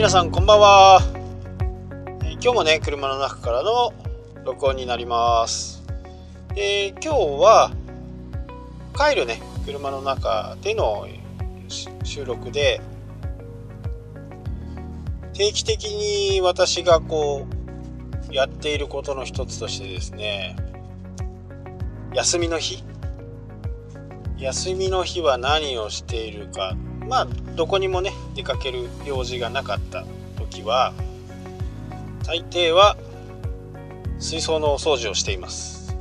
皆さんこんばんは、え今日もね車の中からの録音になります。で今日は帰るね車の中での収録で定期的に私がこうやっていることの一つとしてですね休みの日。休みの日は何をしているかまあどこにもね出かける用事がなかった時は大抵は水槽のお掃除をしています。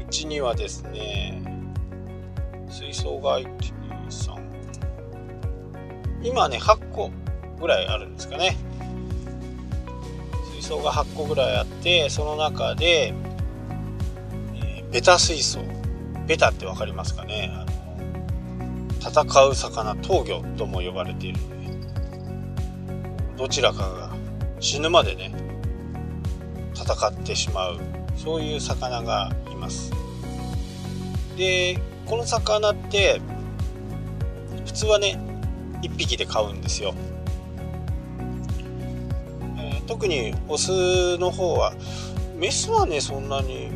うちにはですね水槽が123今ね8個ぐらいあるんですかね。水槽が8個ぐらいあってその中で、えー、ベタ水槽。ベタって分かりますかね？戦う魚闘魚とも呼ばれている。どちらかが死ぬまでね戦ってしまうそういう魚がいます。でこの魚って普通はね1匹で飼うんですよ、えー、特にオスの方はメスはねそんなに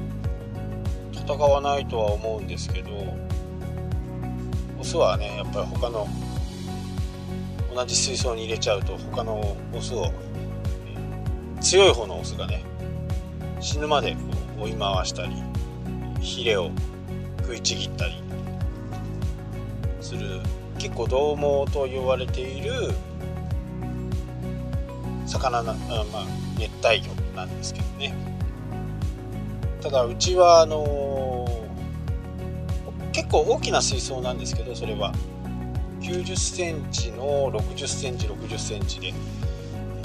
戦わないとは思うんですけどオスはねやっぱり他の同じ水槽に入れちゃうと他のオスを強い方のオスがね死ぬまで追い回したりヒレを食いちぎったりする結構獰猛と言われている魚な、まあ、熱帯魚なんですけどね。ただうちはあのー、結構大きな水槽なんですけどそれは。90センチの60センチ60センチで。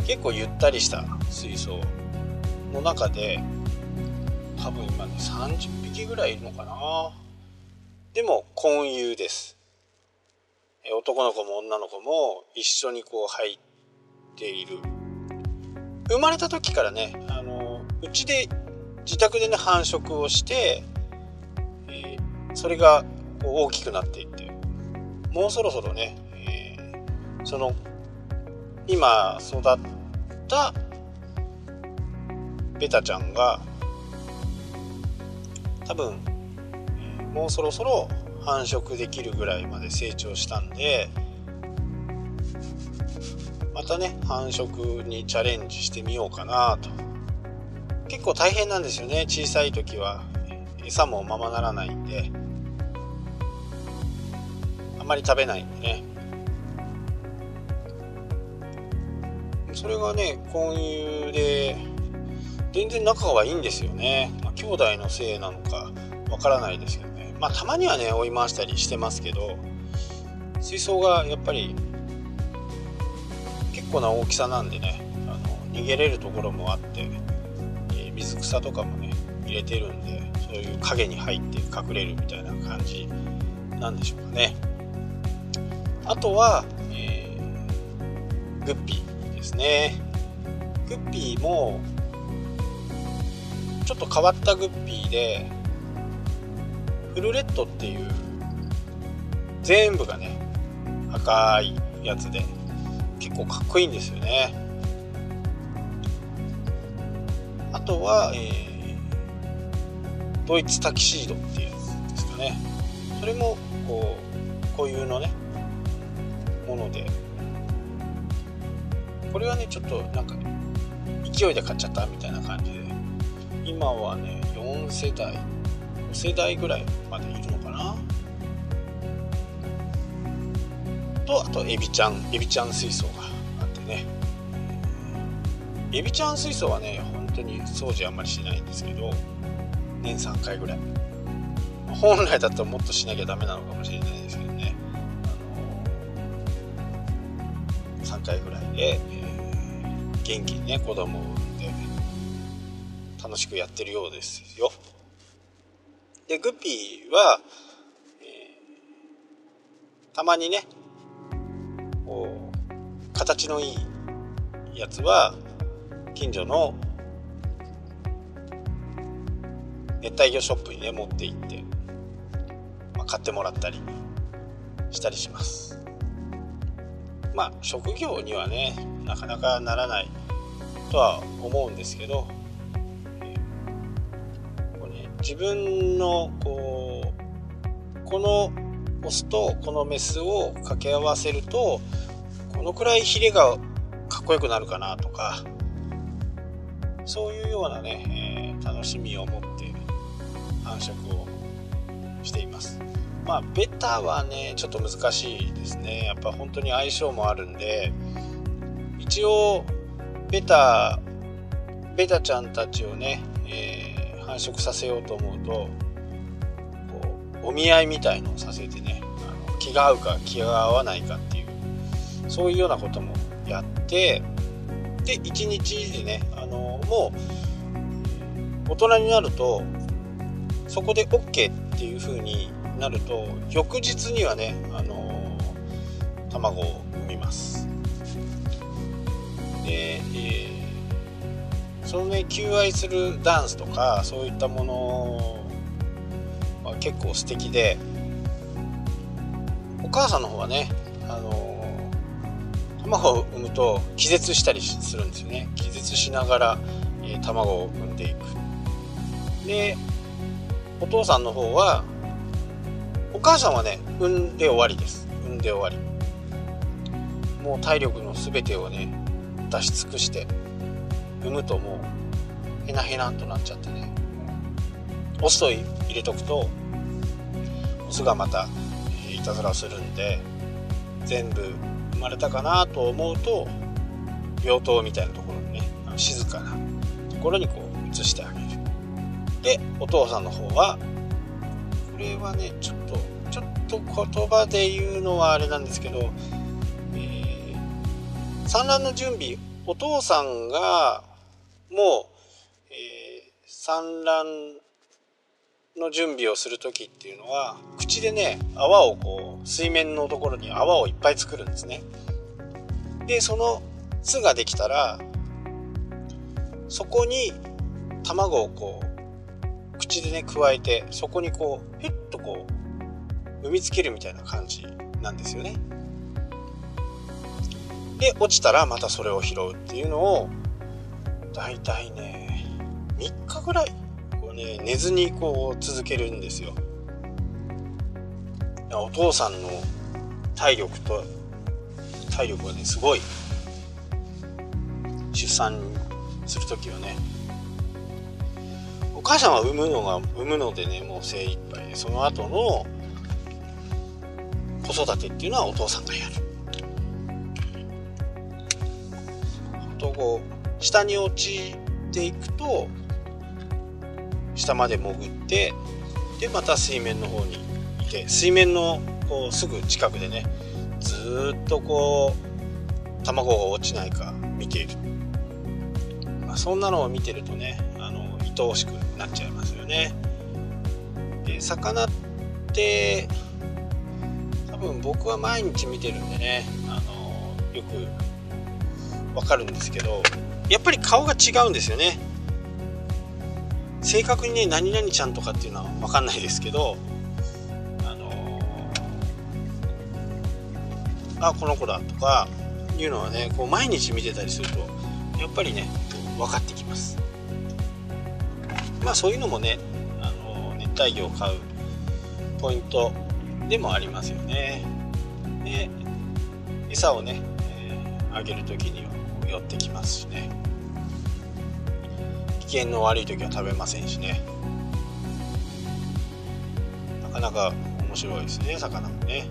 結構ゆったりした水槽の中で多分今ね30匹ぐらいいるのかな。でも混遊です。男の子も女の子も一緒にこう入っている。生まれた時からねあのうちで自宅でね繁殖をして、それが大きくなっていってもうそろそろね、えー、その今育ったベタちゃんが多分、もうそろそろ繁殖できるぐらいまで成長したんでまたね繁殖にチャレンジしてみようかなと。結構大変なんですよね小さい時は。餌もままならないんであんまり食べないんでね。それがね混遊で全然仲はいいんですよね、まあ、兄弟のせいなのかわからないですけどね。まあたまにはね追い回したりしてますけど水槽がやっぱり結構な大きさなんでねあの逃げれるところもあってえ水草とかもね入れてるんで。そういう影に入って隠れるみたいな感じなんでしょうかね。あとは、えー、グッピーですね。グッピーもちょっと変わったグッピーでフルレッドっていう全部がね赤いやつで結構かっこいいんですよね。あとは、えー、ドイツタキシードっていうやつですかね。それもこう固有のねもので。これはねちょっとなんか勢いで買っちゃったみたいな感じで。今はね4世代5世代ぐらいまでいるのかな。とあとエビちゃんエビちゃん水槽があってね。エビちゃん水槽はね本当に掃除あんまりしないんですけど年3回ぐらい。本来だったらもっとしなきゃダメなのかもしれないですけどね、あの3回ぐらいで、えー、元気にね子供を産んで楽しくやってるようですよ。でグッピーは、えー、たまにねこう形のいいやつは近所の熱帯魚ショップにね持って行って、まあ、買ってもらったりしたりします。まあ職業にはねなかなかならないとは思うんですけど、こうね、自分のこうこのオスとこのメスを掛け合わせるとこのくらいヒレがかっこよくなるかなとかそういうようなね、えー、楽しみを持って殖をしています。まあベタはねちょっと難しいですね。やっぱ本当に相性もあるんで一応ベタベタちゃんたちをね、えー、繁殖させようと思うとこうお見合いみたいのをさせてねあの気が合うか気が合わないかっていうそういうようなこともやってで1日でねあのもう大人になるとそこで OK っていう風になると翌日にはねあの卵を産みます。で、えー、そのね求愛するダンスとかそういったものは結構素敵でお母さんの方はねあの卵を産むと気絶したりするんですよね。気絶しながら、えー、卵を産んでいく。でお父さんの方はお母さんはね産んで終わりです。産んで終わり。もう体力の全てをね出し尽くして産むともうヘナヘナとなっちゃってね。オスと入れとくとオスがまたいたずらをするんで全部生まれたかなと思うと病棟みたいなところにね静かなところにこう移してあげる。でお父さんの方はこれはねちょっとちょっと言葉で言うのはあれなんですけど、えー、産卵の準備お父さんがもう、えー、産卵の準備をする時っていうのは口でね泡をこう水面のところに泡をいっぱい作るんですね。でその巣ができたらそこに卵をこう口でね加えてそこにこうピュッとこう産みつけるみたいな感じなんですよね。で落ちたらまたそれを拾うっていうのをだいたいね3日ぐらいこうね寝ずにこう続けるんですよ。お父さんの体力と体力はねすごい出産する時はね母さんは産むのが産むのでねもう精一杯でその後の子育てっていうのはお父さんがやる。とこう下に落ちていくと下まで潜ってでまた水面の方にいて水面のこうすぐ近くでねずっとこう卵が落ちないか見ている、まあ、そんなのを見てるとねあの愛おしくなっちゃいますよね。で魚って多分僕は毎日見てるんでねあのよくわかるんですけどやっぱり顔が違うんですよね。正確にね何々ちゃんとかっていうのは分かんないですけどあのー、あこの子だとかいうのはねこう毎日見てたりするとやっぱりね分かってきます。まあそういうのもねあの熱帯魚を飼うポイントでもありますよね。で餌をね、えー、あげる時には寄ってきますしね。機嫌の悪い時は食べませんしね。なかなか面白いですね魚もね。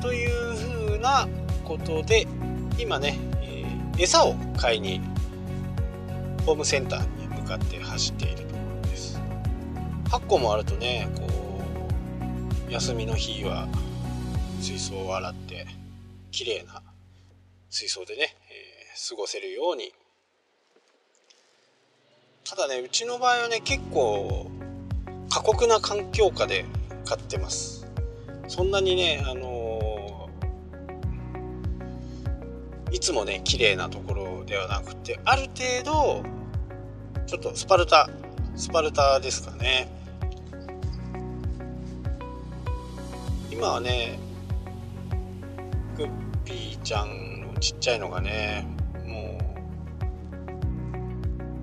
というふうなことで今ね、えー、餌を買いにホームセンターにかって走っているところです。8個もあるとねこう休みの日は水槽を洗って綺麗な水槽でね、えー、過ごせるように。ただねうちの場合はね結構過酷な環境下で飼ってます。そんなにねあのー、いつもね綺麗なところではなくてある程度ちょっとスパルタスパルタですかね。今はねビちゃんのちっちゃいのがねも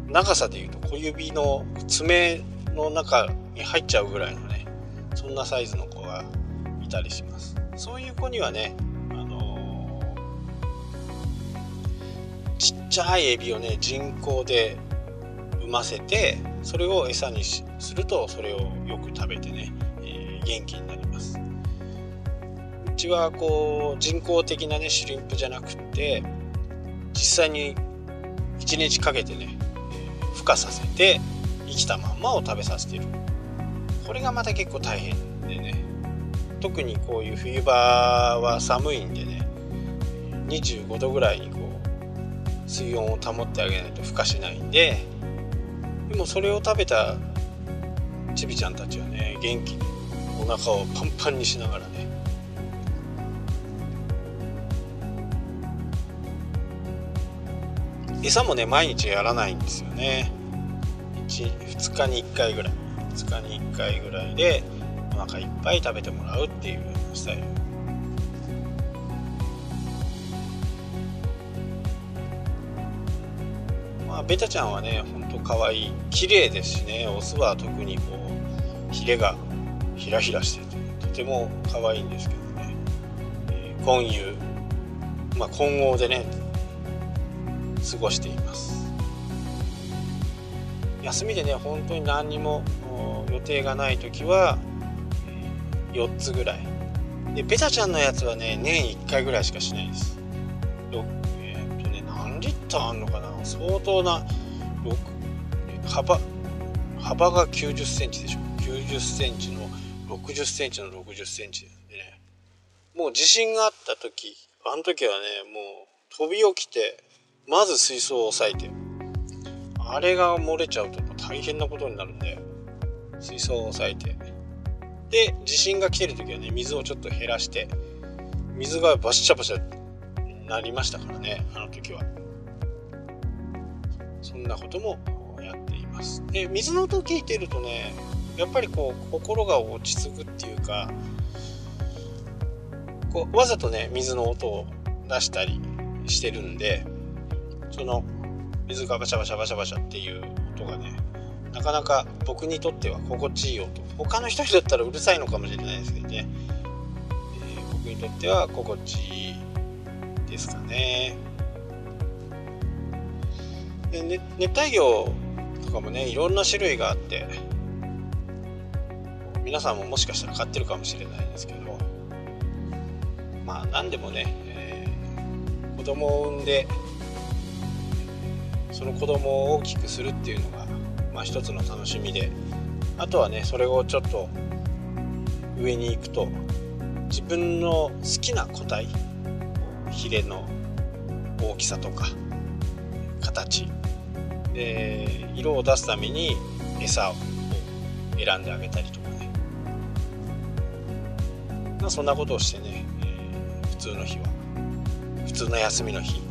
う長さでいうと小指の爪の中に入っちゃうぐらいのねそんなサイズの子がいたりします。そういう子にはね、ちっちゃいエビをね人工で産ませてそれを餌にするとそれをよく食べてね、えー、元気になります。うちはこう人工的なねシュリンプじゃなくって実際に1日かけてね、えー、孵化させて生きたまんまを食べさせてる。これがまた結構大変でね特にこういう冬場は寒いんでね25度ぐらいにこう水温を保ってあげないと孵化しないんででもそれを食べたちびちゃんたちはね元気にお腹をパンパンにしながらね。餌もね毎日やらないんですよね。1, 2日に1回ぐらい。2日に1回ぐらいでお腹いっぱい食べてもらうっていうスタイル。まあベタちゃんはねほんと可愛い。綺麗ですしね。オスは特にこうヒレがひらひらしててとても可愛いんですけどね、えー、混遊まあ混合でね過ごしています。休みでね本当に何にも予定がない時は4つぐらい。でベタちゃんのやつはね年1回ぐらいしかしないです。えー、っとね何リッターあんのかな？相当な幅幅が9 0センチでしょ。9 0センチの6 0センチの6 0センチでね。もう地震があった時あの時はねもう飛び起きてまず水槽を押さえて。あれが漏れちゃうと大変なことになるんで水槽を押さえて。で地震が来てる時はね水をちょっと減らして水がバシャバシャなりましたからねあの時は。そんなこともます。で水の音を聞いてるとねやっぱりこう心が落ち着くっていうかこうわざとね水の音を出したりしてるんでその水がバシャバシャバシャバシャっていう音がねなかなか僕にとっては心地いい音。他の人にとったらうるさいのかもしれないですけどね、えー、僕にとっては心地いいですかね。で、熱帯魚とかもねいろんな種類があって皆さんももしかしたら飼ってるかもしれないですけどまあ何でもね、えー、子供を産んでその子供を大きくするっていうのが、まあ、一つの楽しみであとはねそれをちょっと上に行くと自分の好きな個体ヒレの大きさとか形で色を出すために餌を選んであげたりとかね、まあ、そんなことをしてね、えー、普通の日は普通の休みの日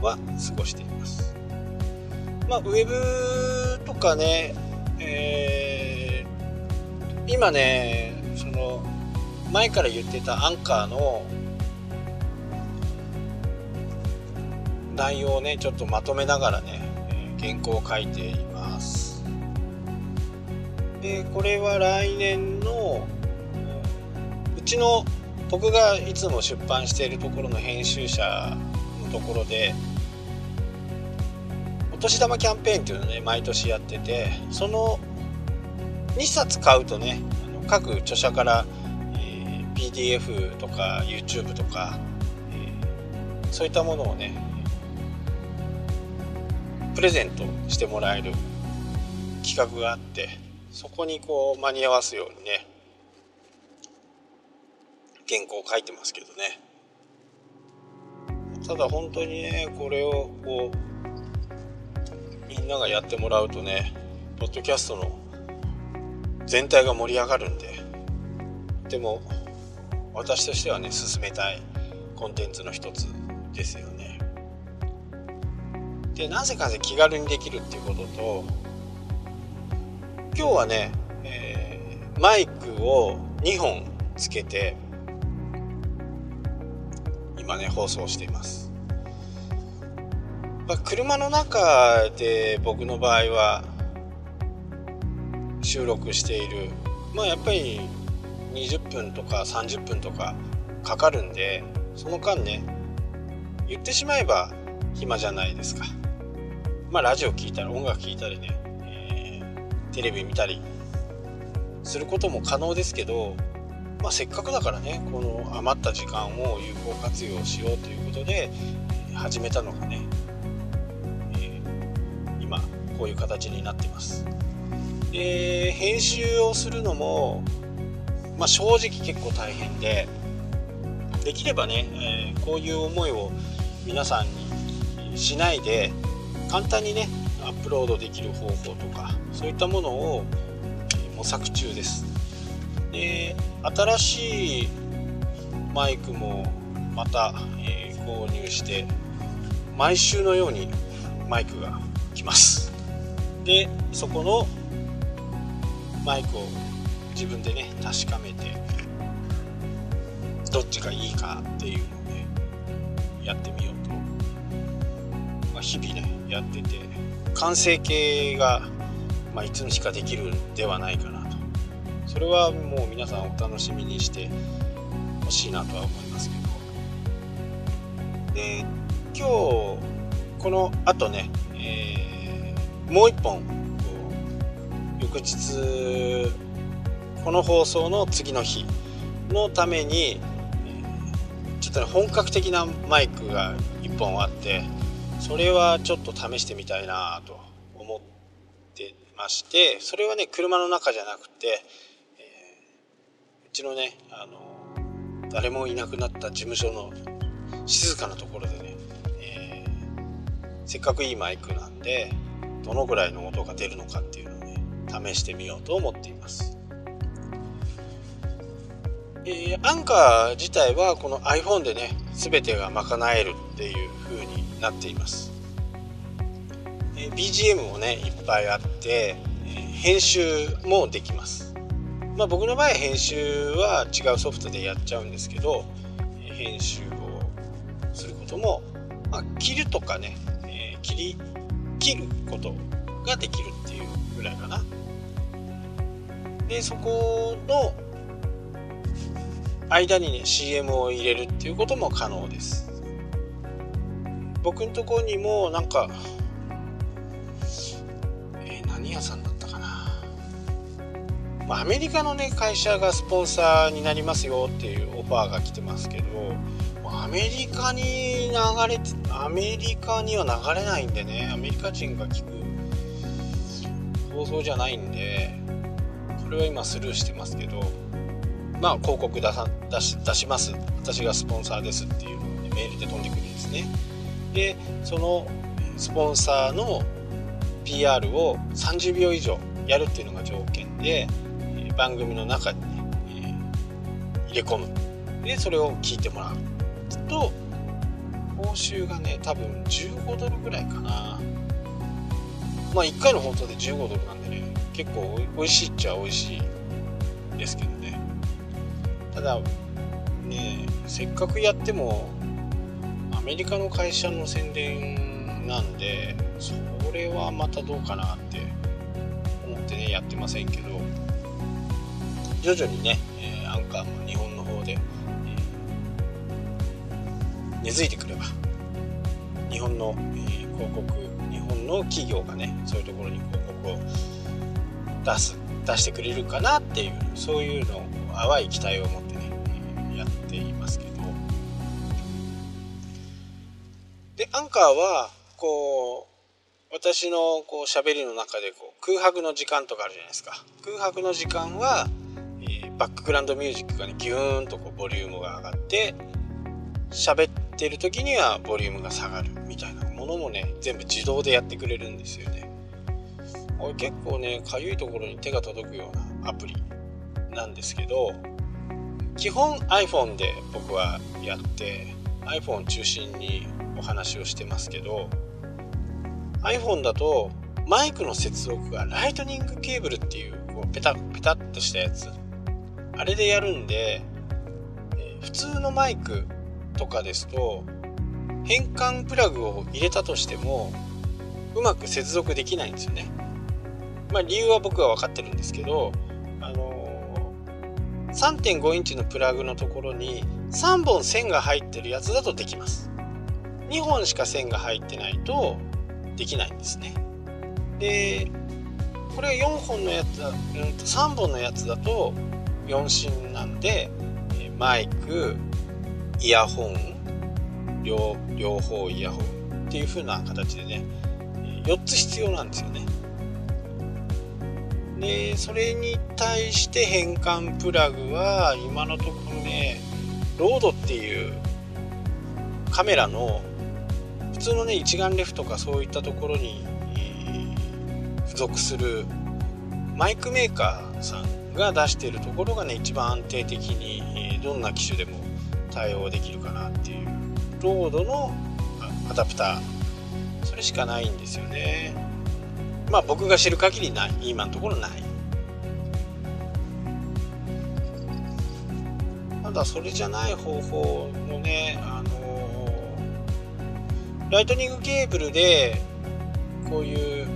は過ごしています。まあ、ウェブとかね、えー、今ね、その、前から言ってたアンカーの内容をね、ちょっとまとめながらね、原稿を書いています。で、これは来年の、うちの僕がいつも出版しているところの編集者のところでお、年玉キャンペーンっていうのをね毎年やっててその2冊買うとね各著者から、えー、PDF とか YouTube とか、えー、そういったものをねプレゼントしてもらえる企画があってそこにこう間に合わすようにね原稿を書いてますけどね。ただ本当にねこれをこうみんながやってもらうとねポッドキャストの全体が盛り上がるんででも私としてはね進めたいコンテンツの一つですよね。でなぜかね気軽にできるっていうことと今日はね、えー、マイクを2本つけて今ね放送しています、まあ、車の中で僕の場合は収録している。まあやっぱり20分とか30分とかかかるんでその間ね言ってしまえば暇じゃないですか。まあラジオ聴いたり音楽聴いたりね、えー、テレビ見たりすることも可能ですけど、まあ、せっかくだからねこの余った時間を有効活用しようということで始めたのがね、えー、今こういう形になってます。で編集をするのも、まあ、正直結構大変でできればね、えー、こういう思いを皆さんにしないで簡単にねアップロードできる方法とかそういったものを模索中です。で新しいマイクもまた、えー、購入して毎週のようにマイクが来ます。でそこのマイクを自分でね確かめてどっちがいいかっていうのをねやってみよう、日々ねやってて完成形が、まあ、いつにしかできるんではないかなと。それはもう皆さんお楽しみにしてほしいなとは思いますけど。で今日このあとね、えー、もう一本翌日この放送の次の日のためにちょっとね本格的なマイクが1本あってそれはちょっと試してみたいなと思ってましてそれはね車の中じゃなくて、えー、うちのねあの誰もいなくなった事務所の静かなところでね、えー、せっかくいいマイクなんでどのぐらいの音が出るのかっていうのをね試してみようと思っています。えー、アンカー自体はこの iPhone でね全てが賄えるっていう風になっています、え、BGM もねいっぱいあって、え、編集もできます。まあ僕の場合編集は違うソフトでやっちゃうんですけど、え編集をすることも、まあ、切るとかね、え切り切ることができるっていうぐらいかな。でそこの間にね CM を入れるっていうことも可能です。僕のとこにもなんかえー、何屋さんだったかな、まあ、アメリカのね会社がスポンサーになりますよっていうオファーが来てますけどアメリカに流れてアメリカには流れないんでねアメリカ人が聞く放送じゃないんでそれは今スルーしてますけどまあ、広告出さ出し出します。私がスポンサーですっていうのを、ね、メールで飛んでくるんですね。でそのスポンサーの PR を30秒以上やるっていうのが条件で、番組の中にね、入れ込む。でそれを聞いてもらうと報酬がね多分15ドルぐらいかな。まあ1回の放送で15ドルなんでね結構美味しいっちゃ美味しいですけどね。ただねせっかくやってもメリカの会社の宣伝なんでそれはまたどうかなって思ってねやってませんけど徐々にね、えアンカーも日本の方で、え根付いてくれば日本の、え広告日本の企業がねそういうところに広告を出す出してくれるかなっていうそういうのを淡い期待を持ってアンカーはこう私のこう喋りの中でこう空白の時間とかあるじゃないですか。空白の時間は、えー、バックグラウンドミュージックがねギューンとこうボリュームが上がって喋ってる時にはボリュームが下がるみたいなものもね全部自動でやってくれるんですよね。これ結構ねかゆいところに手が届くようなアプリなんですけど基本 iPhone で僕はやって iPhone 中心にお話をしてますけど iPhone だとマイクの接続がライトニングケーブルっていうこうペタペタっとしたやつあれでやるんで、え、普通のマイクとかですと変換プラグを入れたとしてもうまく接続できないんですよね。まあ、理由は僕は分かってるんですけど、あのー、3.5インチのプラグのところに3本線が入ってるやつだとできます。2本しか線が入ってないとできないんですね。でこれ4本のやつだ、うん、3本のやつだと4芯なんでマイクイヤホン両両方イヤホンっていう風な形でね4つ必要なんですよねでそれに対して変換プラグは今のところねロードっていうカメラの通のね一眼レフとかそういったところに、付属するマイクメーカーさんが出しているところがね一番安定的に、どんな機種でも対応できるかなっていうロードのアダプター。それしかないんですよね。まあ僕が知る限りない。今のところない。ただそれじゃない方法もねあのライトニングケーブルでこういう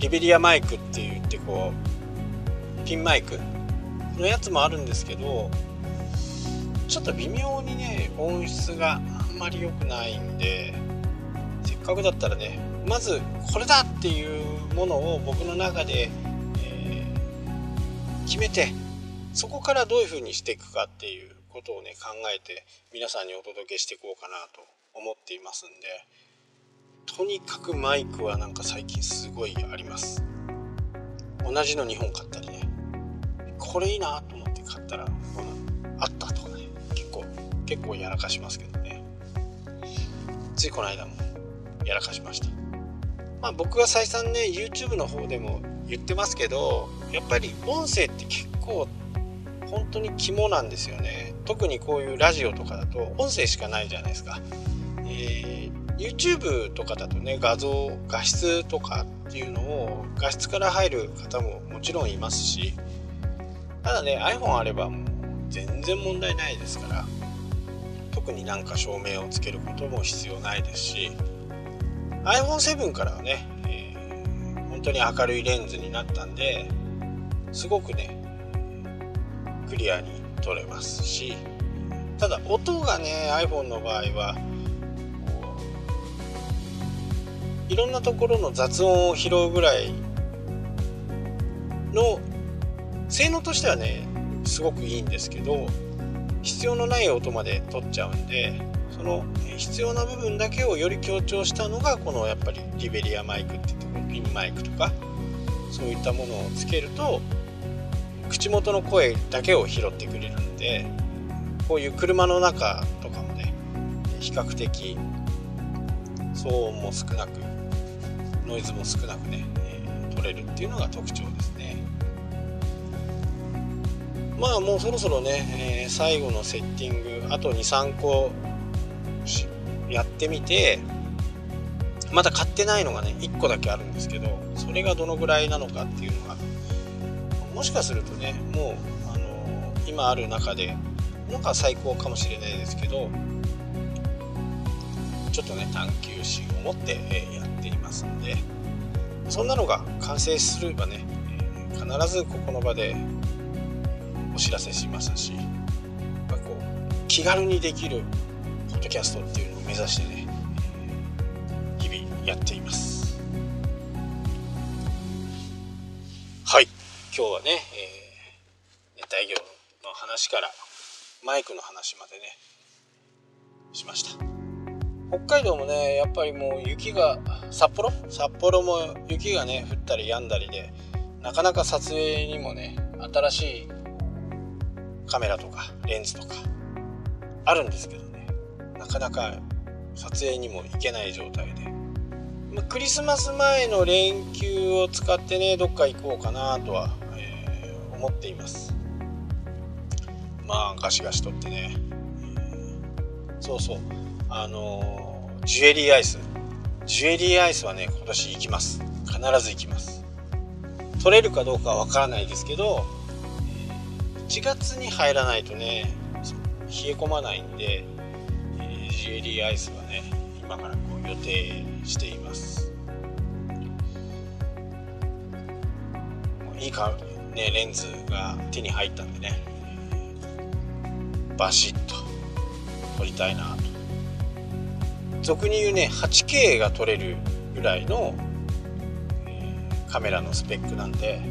ラベリアマイクって言ってこうピンマイクのやつもあるんですけどちょっと微妙にね音質があんまり良くないんでせっかくだったらねまずこれだっていうものを僕の中で、えー、決めてそこからどういう風にしていくかっていうことをね考えて皆さんにお届けしていこうかなと思っていますんでとにかくマイクはなんか最近すごいあります。同じの2本買ったりねこれいいなと思って買ったらあったとかね結構結構やらかしますけどね。ついこの間もやらかしました。まあ僕が再三ね YouTube の方でも言ってますけどやっぱり音声って結構本当に肝なんですよね。特にこういうラジオとかだと音声しかないじゃないですか、えー、YouTube とかだとね画像画質とかっていうのを画質から入る方ももちろんいますしただね iPhone あればもう全然問題ないですから特になんか照明をつけることも必要ないですし iPhone7 からはね、えー、本当に明るいレンズになったんですごくねクリアに撮れますしただ音がね iPhone の場合はいろんなところの雑音を拾うぐらいの性能としてはねすごくいいんですけど必要のない音まで取っちゃうんでその必要な部分だけをより強調したのがこのやっぱりリベリアマイクって言ってピンマイクとかそういったものをつけると口元の声だけを拾ってくれるんでこういう車の中とかもね比較的騒音も少なくノイズも少なくね、え、取れるっていうのが特徴ですね。まあもうそろそろね、え、最後のセッティングあと23個やってみてまだ買ってないのがね1個だけあるんですけどそれがどのぐらいなのかっていうのがもしかするとねもう、あのー、今ある中でなんか最高かもしれないですけどちょっとね探求心を持って、え、やっていますのでそんなのが完成すればね、必ずここの場でお知らせしますし、まあ、こう気軽にできるポッドキャストっていうのを目指してね、日々やっています。今日はね、えー、熱帯魚の話からマイクの話までねしました。北海道もねやっぱりもう雪が札幌？札幌も雪がね降ったり止んだりでなかなか撮影にもね新しいカメラとかレンズとかあるんですけどね。なかなか撮影にも行けない状態で、まクリスマス前の連休を使ってねどっか行こうかなとは、思っています。まあガシガシとってね、えー、そうそう。あのー、ジュエリーアイス。ジュエリーアイスはね今年行きます。必ず行きます。取れるかどうかはわからないですけど1月に入らないとね冷え込まないんで、えー、ジュエリーアイスはね今からこう予定しています。いいか？ねレンズが手に入ったんでね。バシッと。撮りたいなと。俗に言うね 8K が撮れるぐらいの、えー、カメラのスペックなんで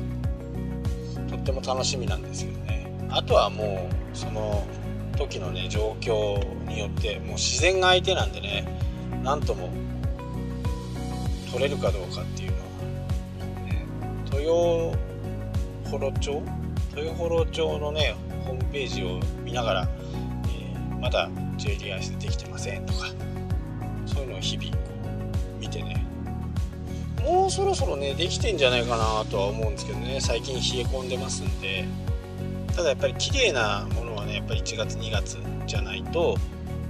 とっても楽しみなんですけどね。あとはもうその時のね状況によってもう自然が相手なんでね何とも取れるかどうかっていうのは、ね、豊幌町？豊幌町のねホームページを見ながら、えー、まだ J リアイスできてませんとかそういうのを日々見てね。もうそろそろねできてんじゃないかなとは思うんですけどね。最近冷え込んでますんで。ただやっぱり綺麗なものはねやっぱり1月2月じゃないと、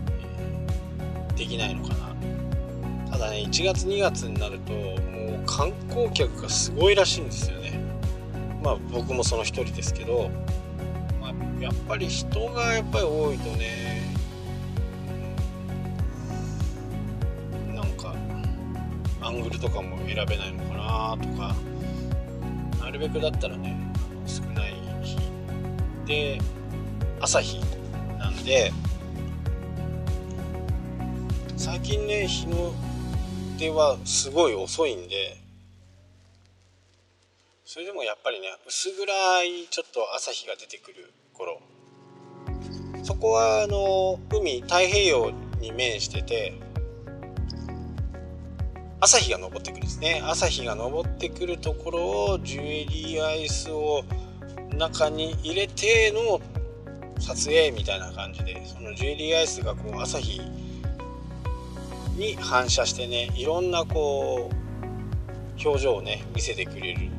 えー、できないのかな。ただね1月2月になるともう観光客がすごいらしいんですよね。まあ僕もその一人ですけど、まあ、やっぱり人がやっぱり多いとねなんかアングルとかも選べないのかなとかなるべくだったらね少ない日で朝日なんで最近ね日の出はすごい遅いんでそれでもやっぱりね薄暗いちょっと朝日が出てくる頃。そこはあの海太平洋に面してて朝日が昇ってくるんですね。朝日が昇ってくるところをジュエリーアイスを中に入れての撮影みたいな感じでそのジュエリーアイスがこう朝日に反射してねいろんなこう表情をね見せてくれる。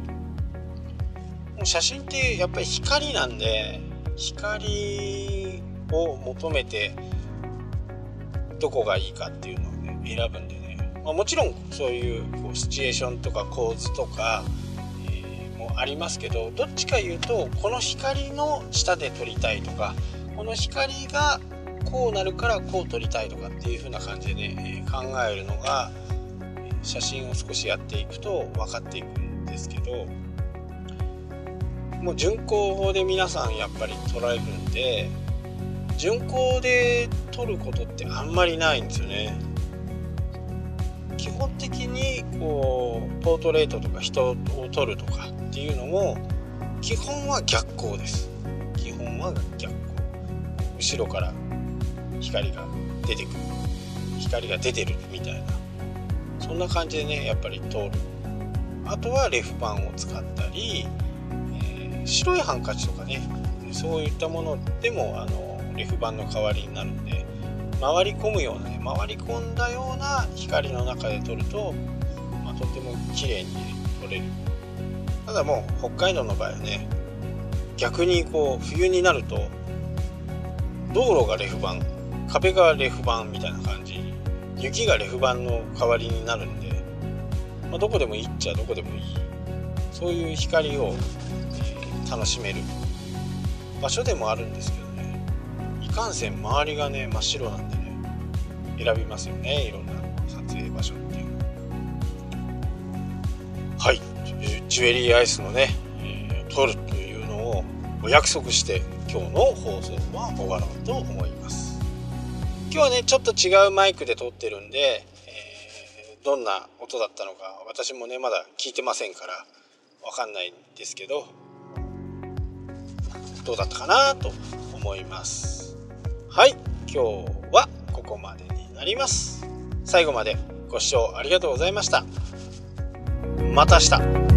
写真ってやっぱり光なんで光を求めてどこがいいかっていうのをね選ぶんでね、まあ、もちろんそういうこうシチュエーションとか構図とか、えー、もありますけどどっちか言うとこの光の下で撮りたいとかこの光がこうなるからこう撮りたいとかっていう風な感じでね、え考えるのが写真を少しやっていくと分かっていくんですけどもう巡航法で皆さんやっぱり撮られるんで巡航で撮ることってあんまりないんですよね。基本的にこうポートレートとか人を撮るとかっていうのも基本は逆光です。基本は逆光後ろから光が出てくる。光が出てるみたいな。そんな感じでねやっぱり通る。あとはレフ板を使ったり、白いハンカチとかねそういったものでもあのレフ板の代わりになるんで回り込むようなね回り込んだような光の中で撮ると、まあ、とても綺麗に、撮れる。ただもう北海道の場合はね逆にこう冬になると道路がレフ板壁がレフ板みたいな感じ雪がレフ板の代わりになるんで、まあ、どこでもいいっちゃどこでもいい。そういう光を、楽しめる。場所でもあるんですけどね。いかんせん周りがね真っ白なんでね選びますよねいろんな撮影場所っていう。のはい。ジュエリーアイスのね、えー、撮るというのをお約束して今日の放送は終わろうと思います。今日はねちょっと違うマイクで撮ってるんで、え、どんな音だったのか私もねまだ聞いてませんから分かんないんですけどどうだったかなと思います。はい。今日はここまでになります。最後までご視聴ありがとうございました。また明日。